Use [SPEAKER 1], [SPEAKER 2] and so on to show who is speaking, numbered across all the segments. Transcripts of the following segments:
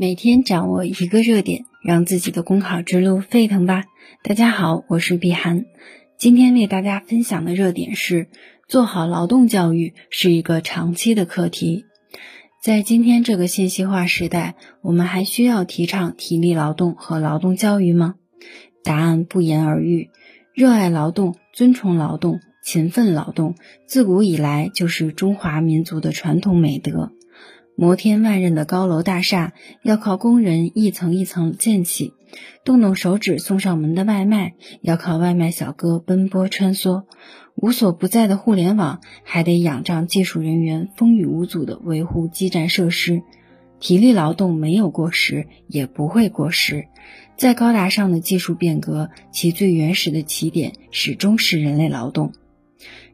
[SPEAKER 1] 每天掌握一个热点，让自己的公考之路沸腾吧！大家好，我是碧涵，今天为大家分享的热点是：做好劳动教育是一个长期的课题。在今天这个信息化时代，我们还需要提倡体力劳动和劳动教育吗？答案不言而喻。热爱劳动、尊崇劳动、勤奋劳动，自古以来就是中华民族的传统美德。摩天万仞的高楼大厦要靠工人一层一层建起，动动手指送上门的外卖要靠外卖小哥奔波穿梭，无所不在的互联网还得仰仗技术人员风雨无阻的维护基站设施。体力劳动没有过时，也不会过时。再高大上的技术变革，其最原始的起点始终是人类劳动。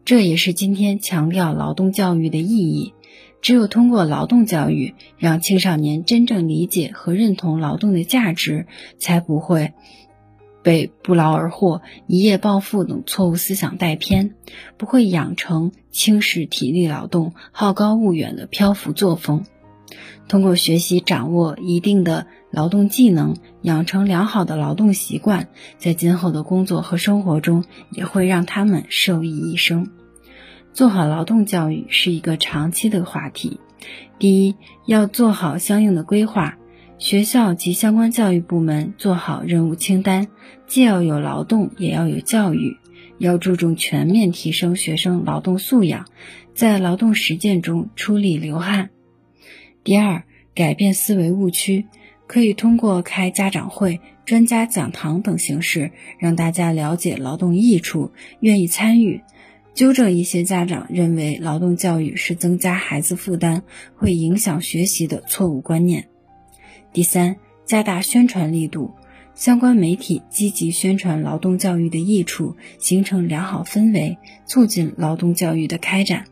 [SPEAKER 1] 这也是今天强调劳动教育的意义。只有通过劳动教育，让青少年真正理解和认同劳动的价值，才不会被不劳而获、一夜暴富等错误思想带偏，不会养成轻视体力劳动、好高骛远的漂浮作风。通过学习掌握一定的劳动技能，养成良好的劳动习惯，在今后的工作和生活中，也会让他们受益一生。做好劳动教育是一个长期的话题。第一，要做好相应的规划，学校及相关教育部门做好任务清单，既要有劳动，也要有教育，要注重全面提升学生劳动素养，在劳动实践中出力流汗。第二，改变思维误区，可以通过开家长会、专家讲堂等形式，让大家了解劳动益处，愿意参与。纠正一些家长认为劳动教育是增加孩子负担、会影响学习的错误观念。第三，加大宣传力度，相关媒体积极宣传劳动教育的益处，形成良好氛围，促进劳动教育的开展。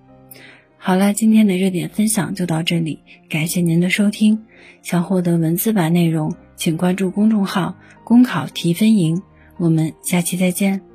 [SPEAKER 1] 好了，今天的热点分享就到这里，感谢您的收听。想获得文字版内容，请关注公众号“公考提分营”。我们下期再见。